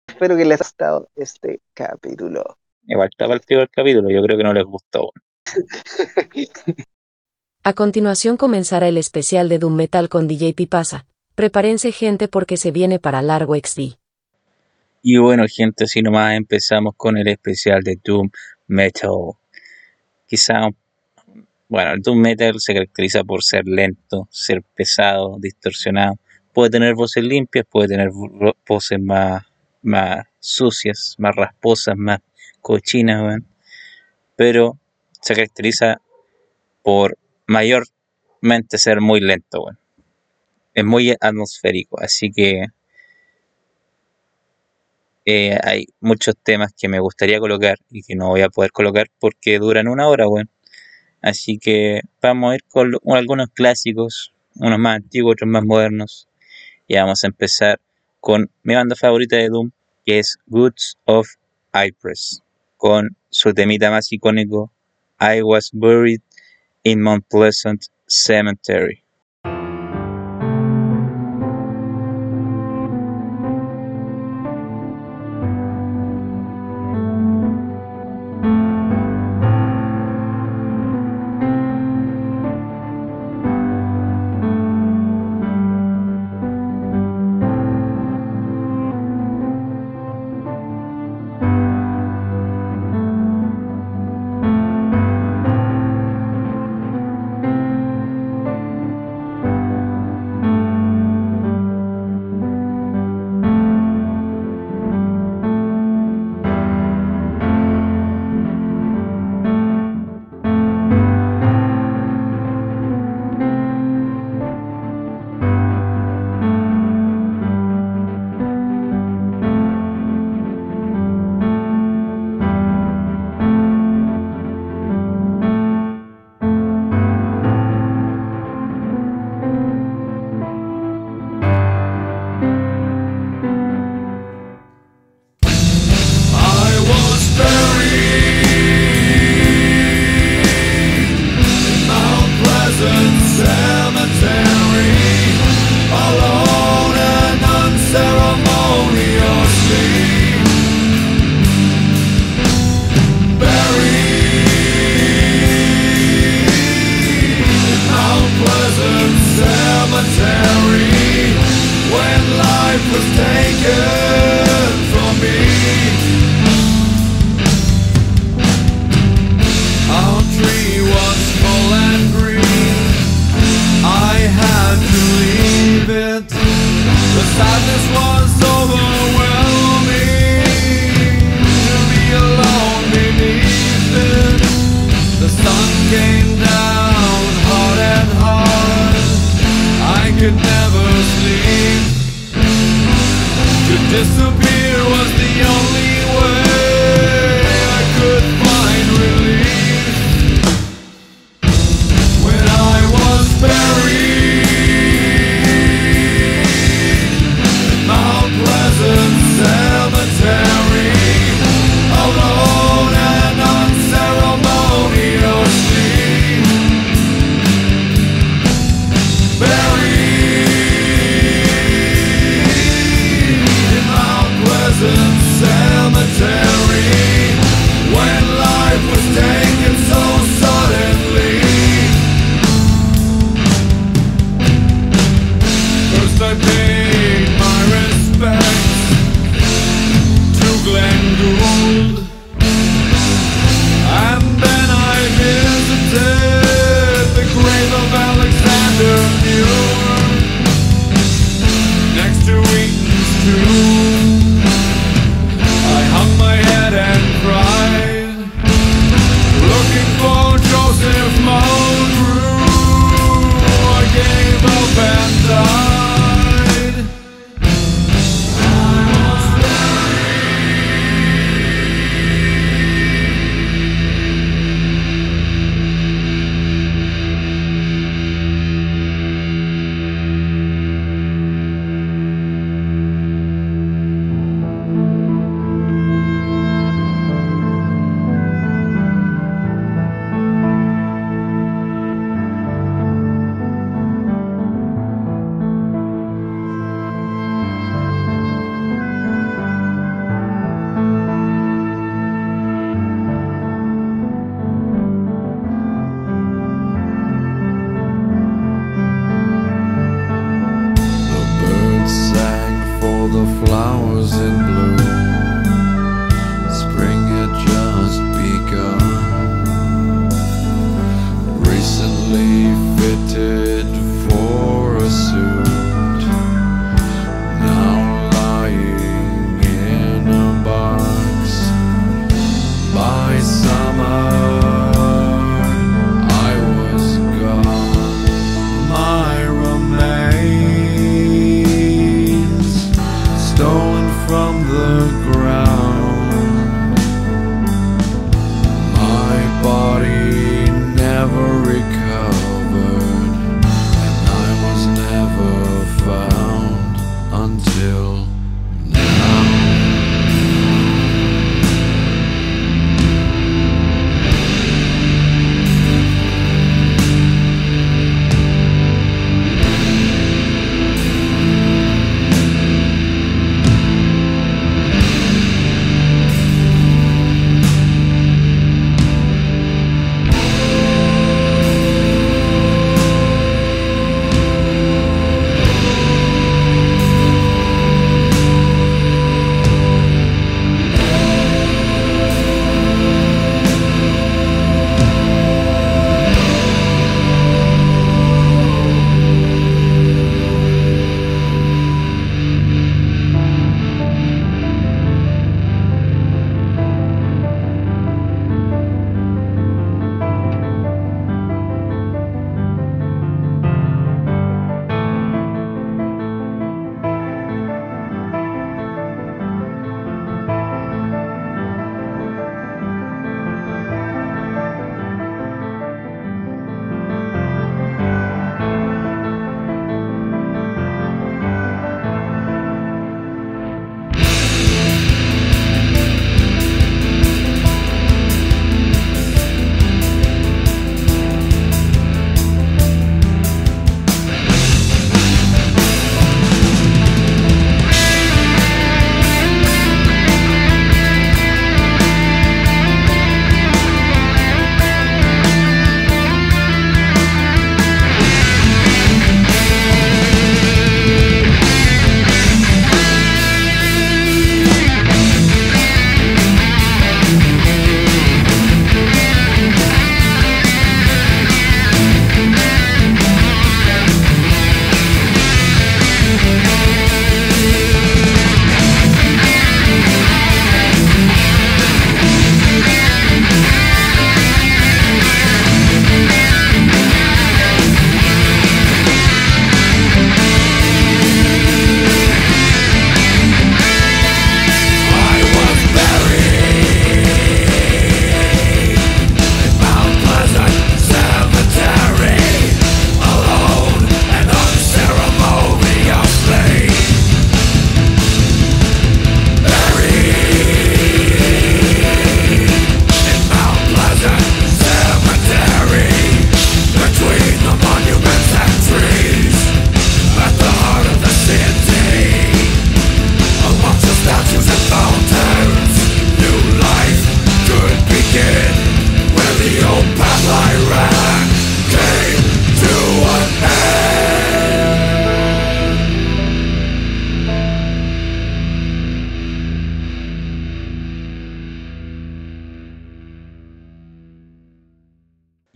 S1: Espero que les haya gustado este capítulo.
S2: Igual partido el capítulo, yo creo que no les gustó. <laughs>
S3: A continuación comenzará el especial de Doom Metal con DJ Pipasa. Prepárense gente porque se viene para largo XD.
S2: Y bueno gente, así nomás empezamos con el especial de Doom Metal. Quizá, bueno, el Doom Metal se caracteriza por ser lento, ser pesado, distorsionado. Puede tener voces limpias, puede tener voces más, más sucias, más rasposas, más cochinas, pero se caracteriza por mayormente ser muy lento, Es muy atmosférico, así que eh, hay muchos temas que me gustaría colocar y que no voy a poder colocar porque duran una hora, bueno. Así que vamos a ir con algunos clásicos, unos más antiguos, otros más modernos. Y vamos a empezar con mi banda favorita de Doom, que es Goods of Ypres, con su temita más icónico, I Was Buried in Mount Pleasant Cemetery.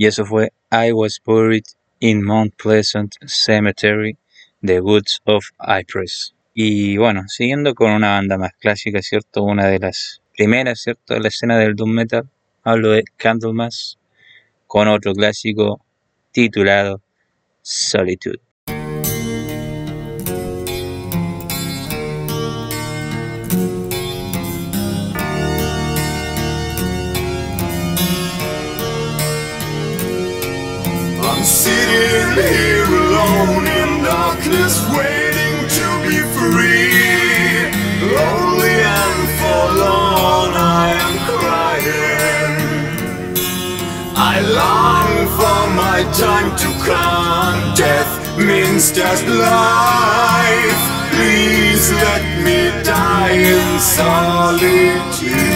S2: Y eso fue I Was Buried in Mount Pleasant Cemetery, The Woods of Ypres. Y bueno, siguiendo con una banda más clásica, ¿cierto? Una de las primeras, ¿cierto? De la escena del Doom Metal. Hablo de Candlemas, con otro clásico titulado Solitude.
S4: Sitting here alone in darkness, waiting to be free. Lonely and forlorn, I am crying. I long for my time to come. Death means just life. Please let me die in solitude.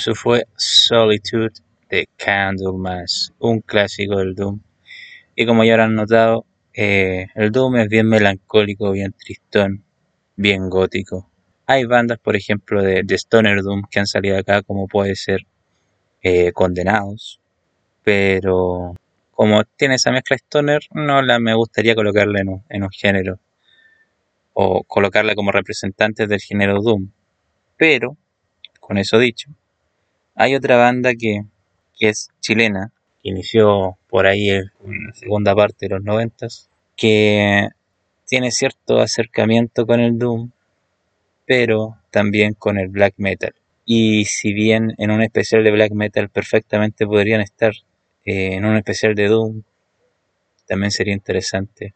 S2: Eso fue Solitude de Candlemas, un clásico del Doom. Y como ya habrán notado, eh, el Doom es bien melancólico, bien tristón, bien gótico. Hay bandas, por ejemplo, de, Stoner Doom que han salido acá, como puede ser eh, Condenados, pero como tiene esa mezcla Stoner, no me gustaría colocarla en un, en un género o colocarla como representante del género Doom. Pero, con eso dicho, hay otra banda que, es chilena, que inició por ahí en la segunda parte de los noventas, que tiene cierto acercamiento con el Doom, pero también con el black metal. Y si bien en un especial de black metal perfectamente podrían estar eh, en un especial de Doom, también sería interesante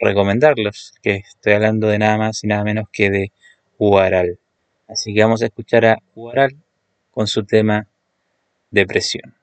S2: recomendarlos, que estoy hablando de nada más y nada menos que de Huaral. Así que vamos a escuchar a Huaral con su tema Depresión.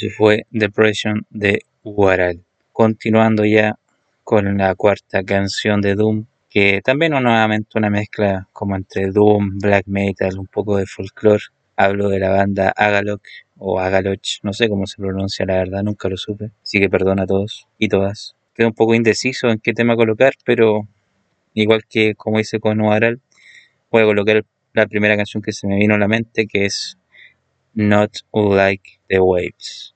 S2: Eso fue Depression de Waral. Continuando ya con la cuarta canción de Doom, que también nuevamente una mezcla como entre Doom, Black Metal, un poco de folklore. Hablo de la banda Agalok o Agaloch, no sé cómo se pronuncia la verdad, nunca lo supe. Así que perdona a todos y todas. Quedo un poco indeciso en qué tema colocar, pero igual que como hice con Waral, voy a colocar la primera canción que se me vino a la mente, que es Not Like the Waves.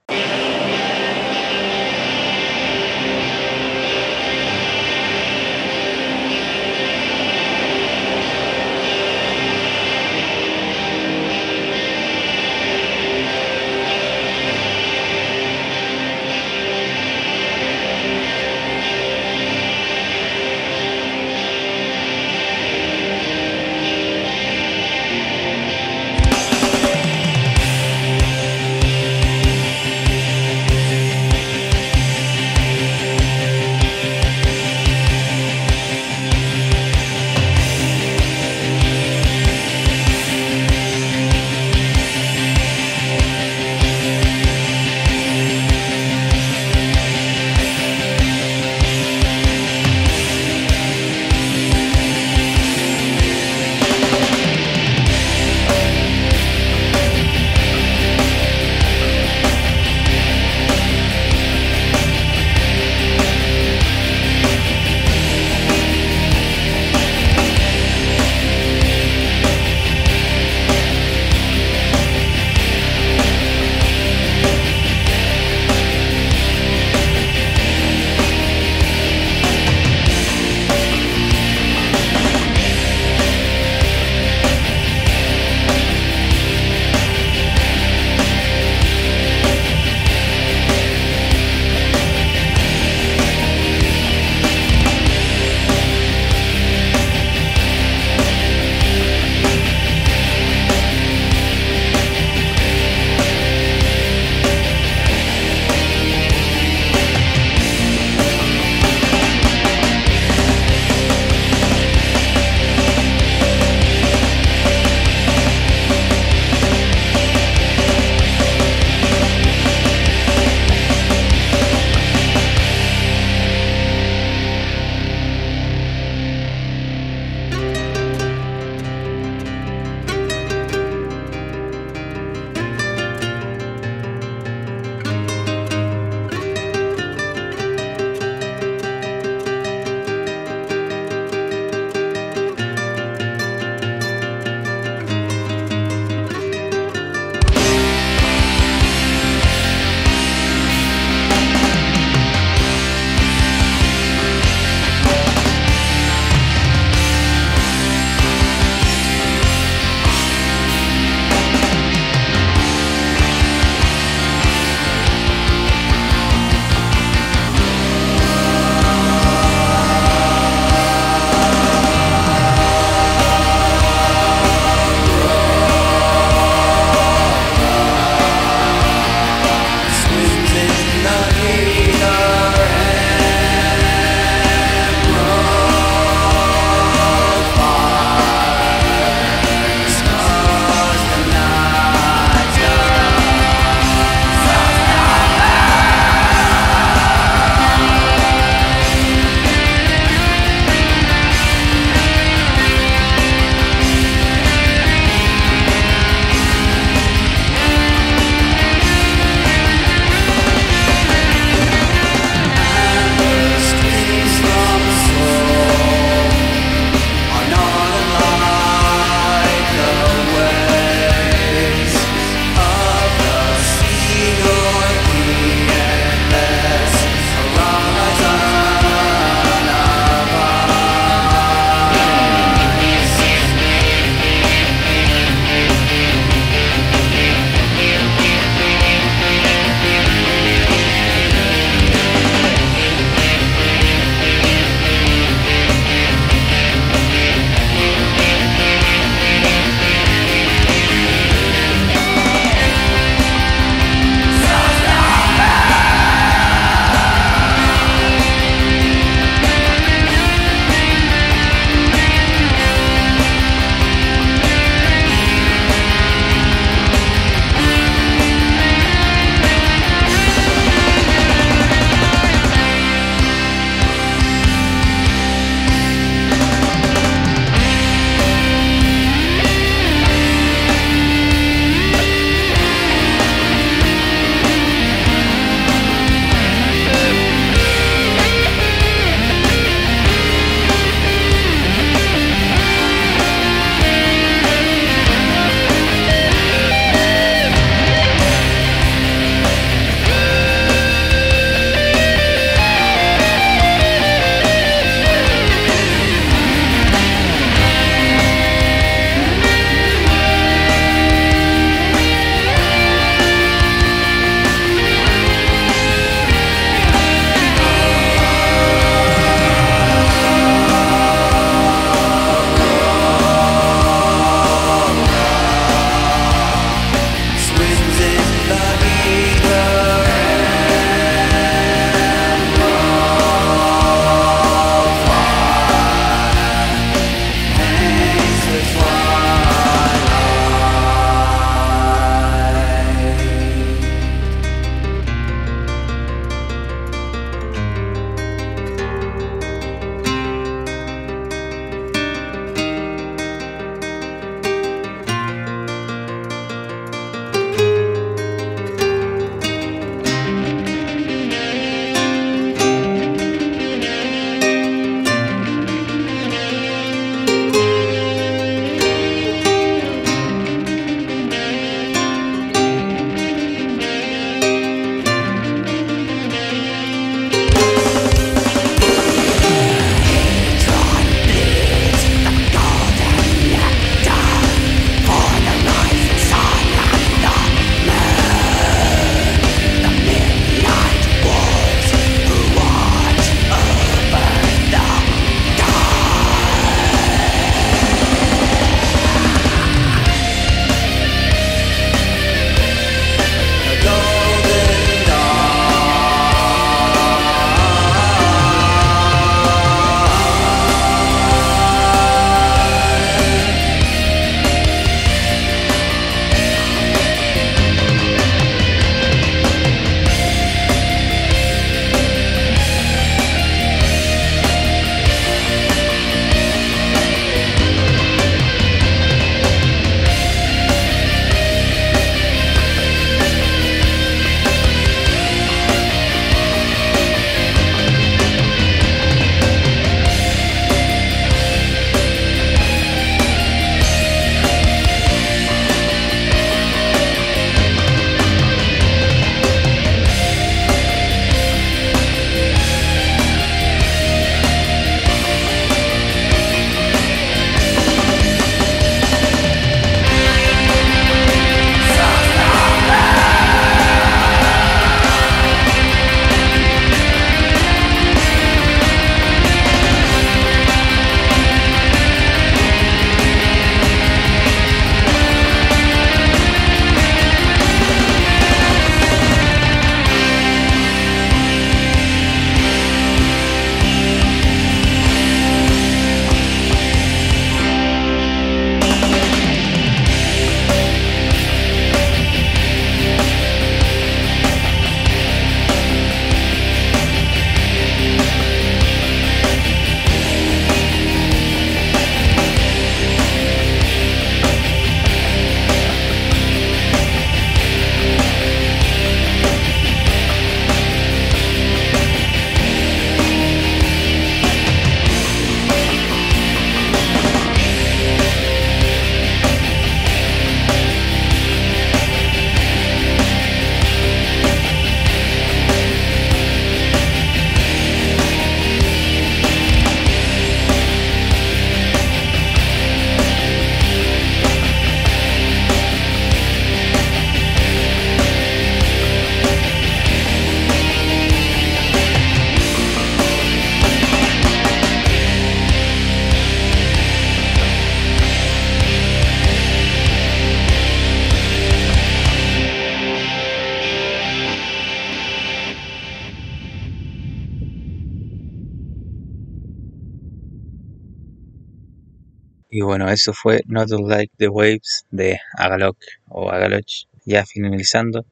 S4: Y bueno, eso fue Not Like the Waves de Agalok o Agaloch. Ya finalizando,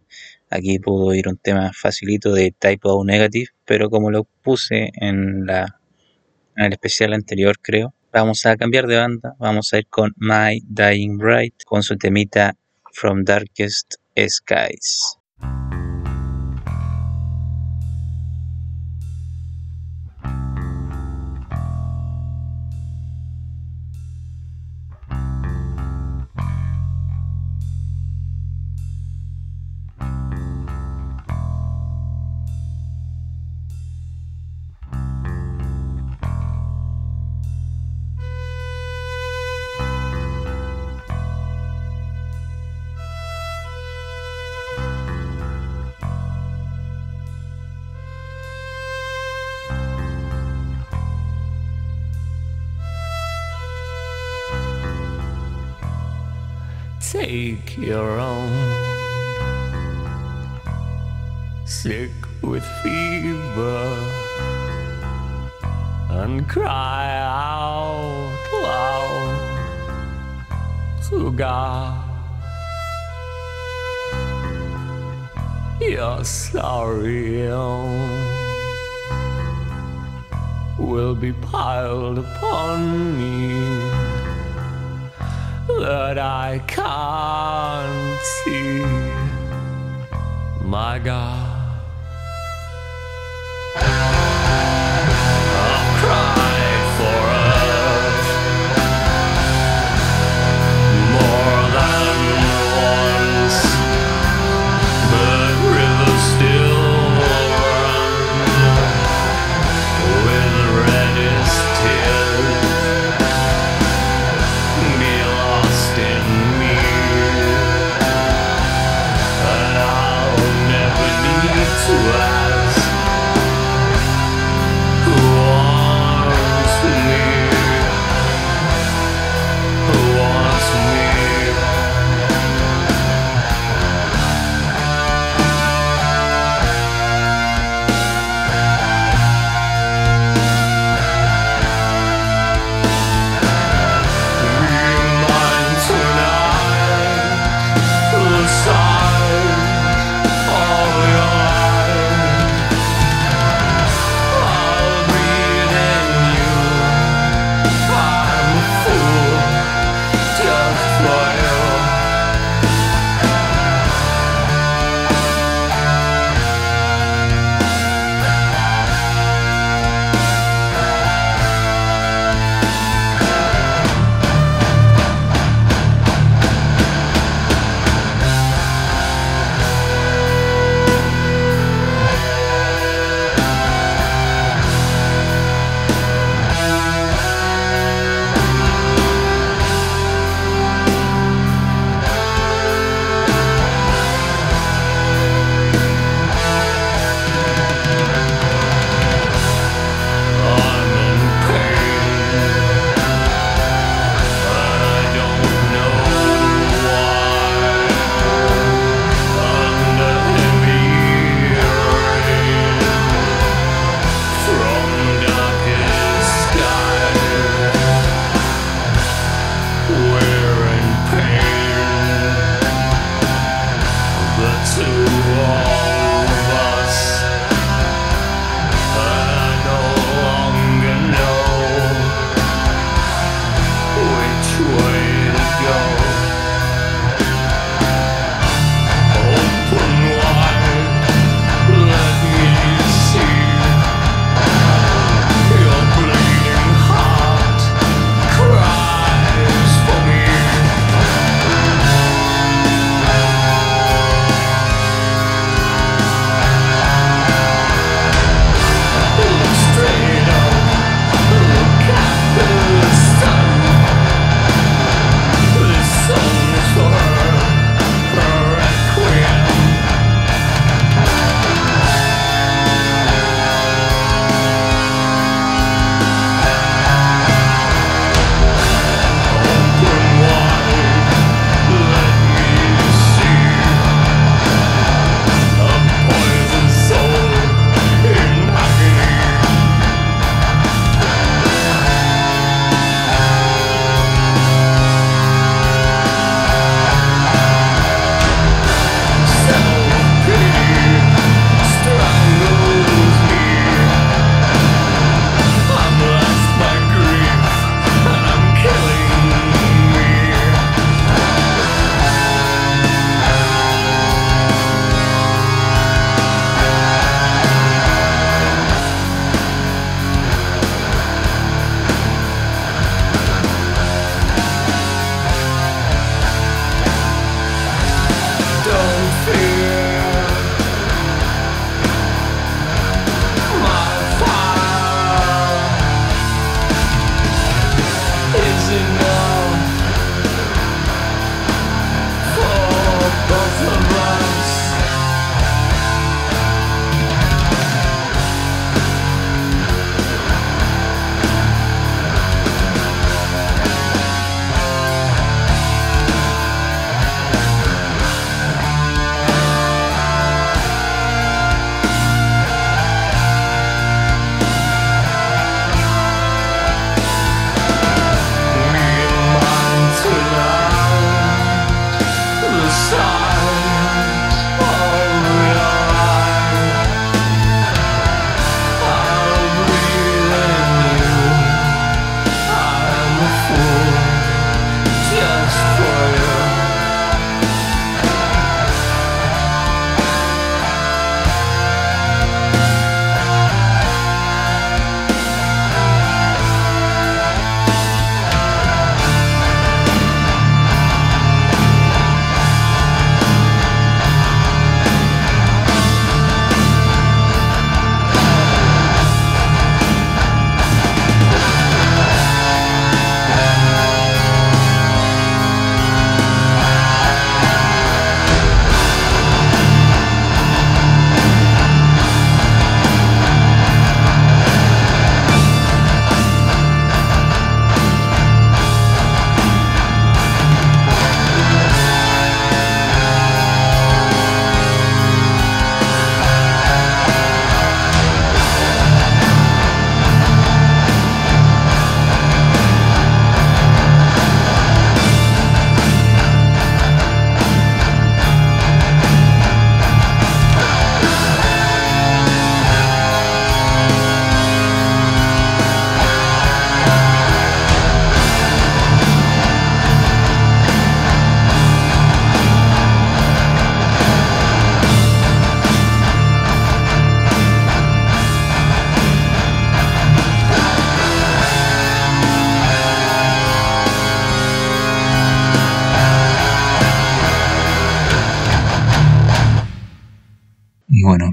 S4: aquí pudo ir un tema facilito de Type O Negative, pero como lo puse en, la, en el especial anterior, creo, vamos a cambiar de banda. Vamos a ir con My Dying Bright con su temita From Darkest Skies.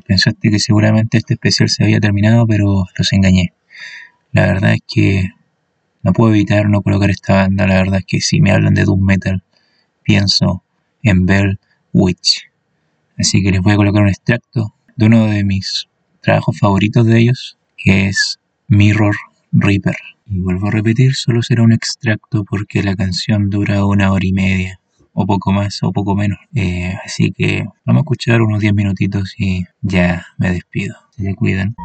S2: Pensaste que seguramente este especial se había terminado, pero los engañé. La verdad es que no puedo evitar no colocar esta banda. La verdad es que si me hablan de Doom Metal, pienso en Bell Witch. Así que les voy a colocar un extracto de uno de mis trabajos favoritos de ellos, que es Mirror Reaper. Y vuelvo a repetir, solo será un extracto porque la canción dura una hora y media, o poco más, o poco menos. Eh, así que vamos a escuchar unos 10 minutitos y ya me despido. Se cuidan.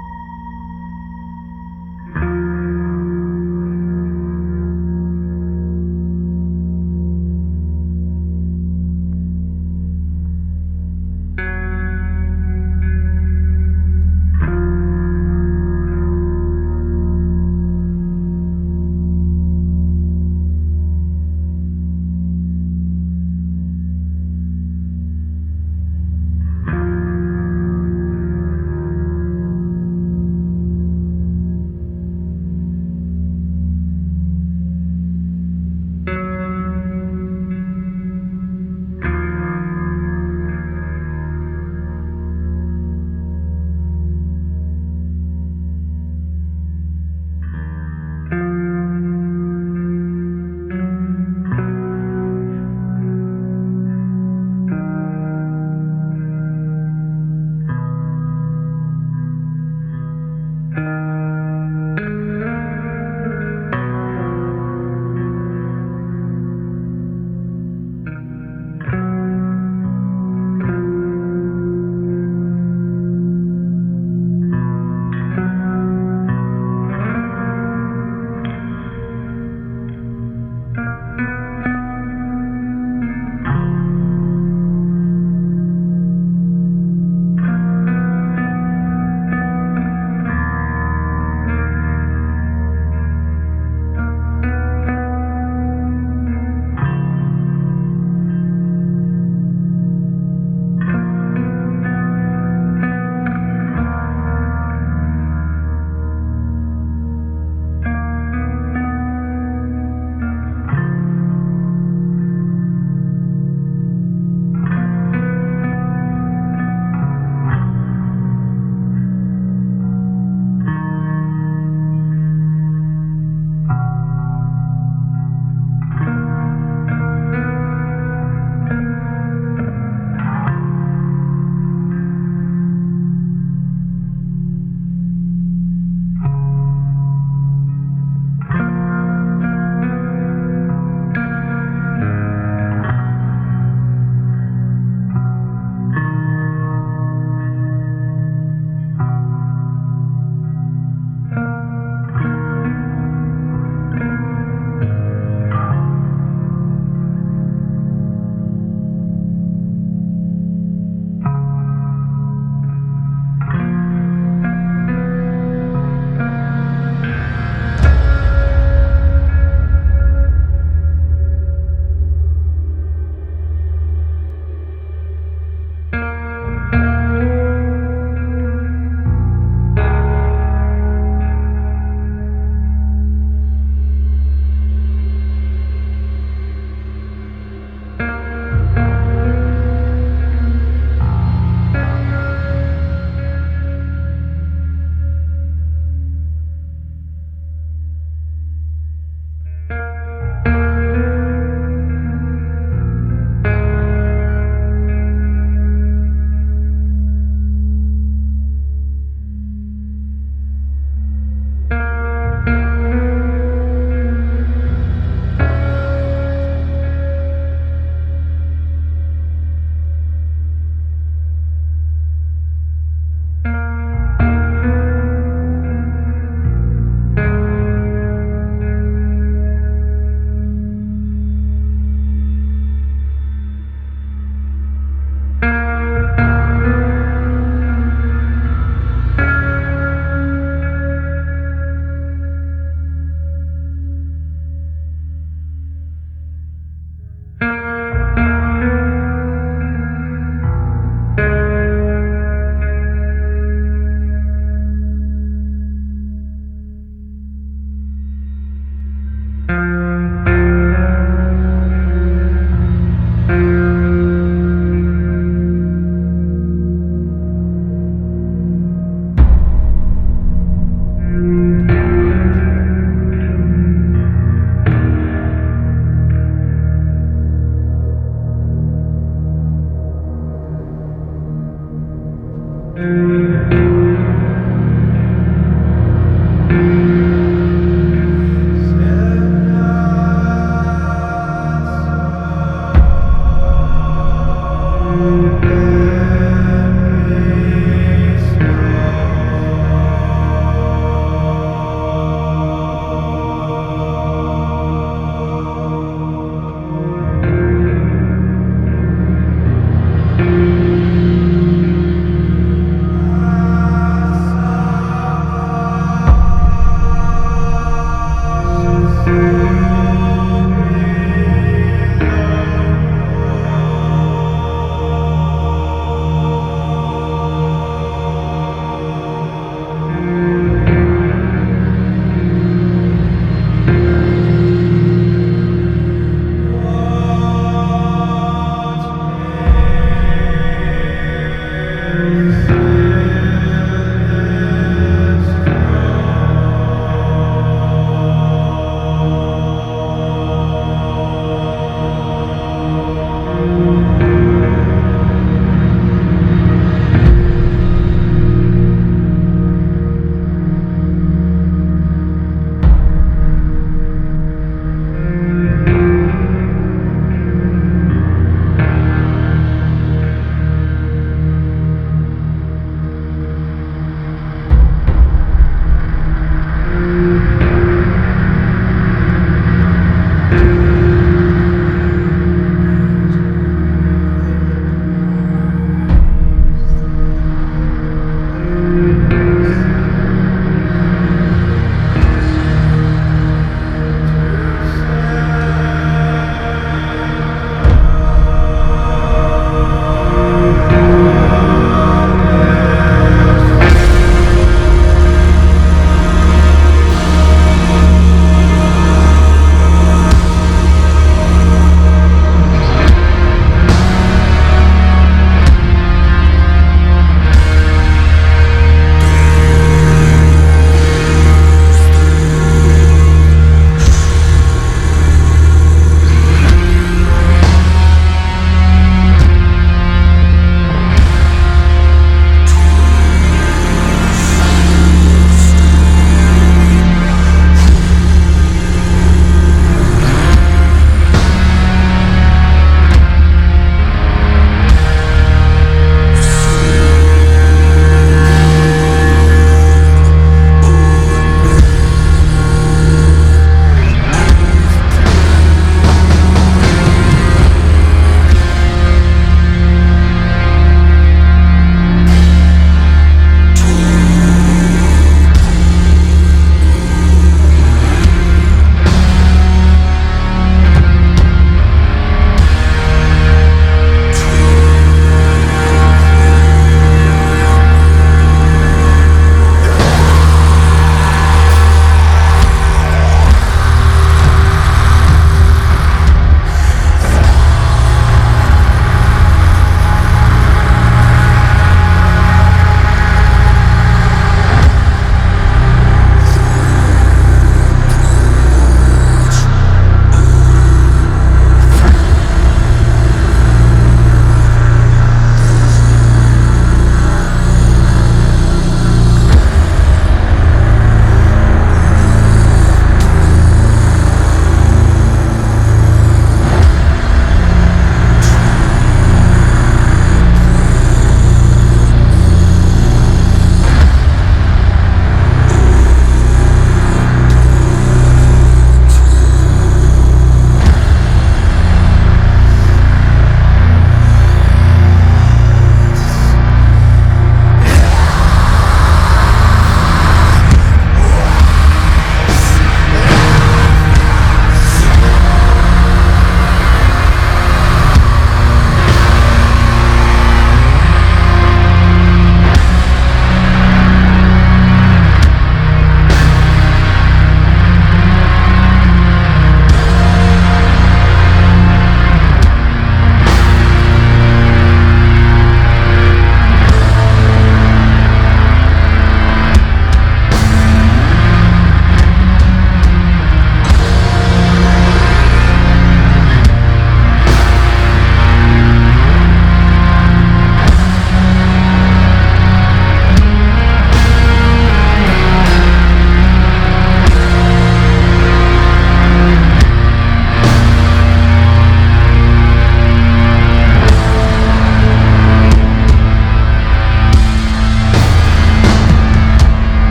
S5: Música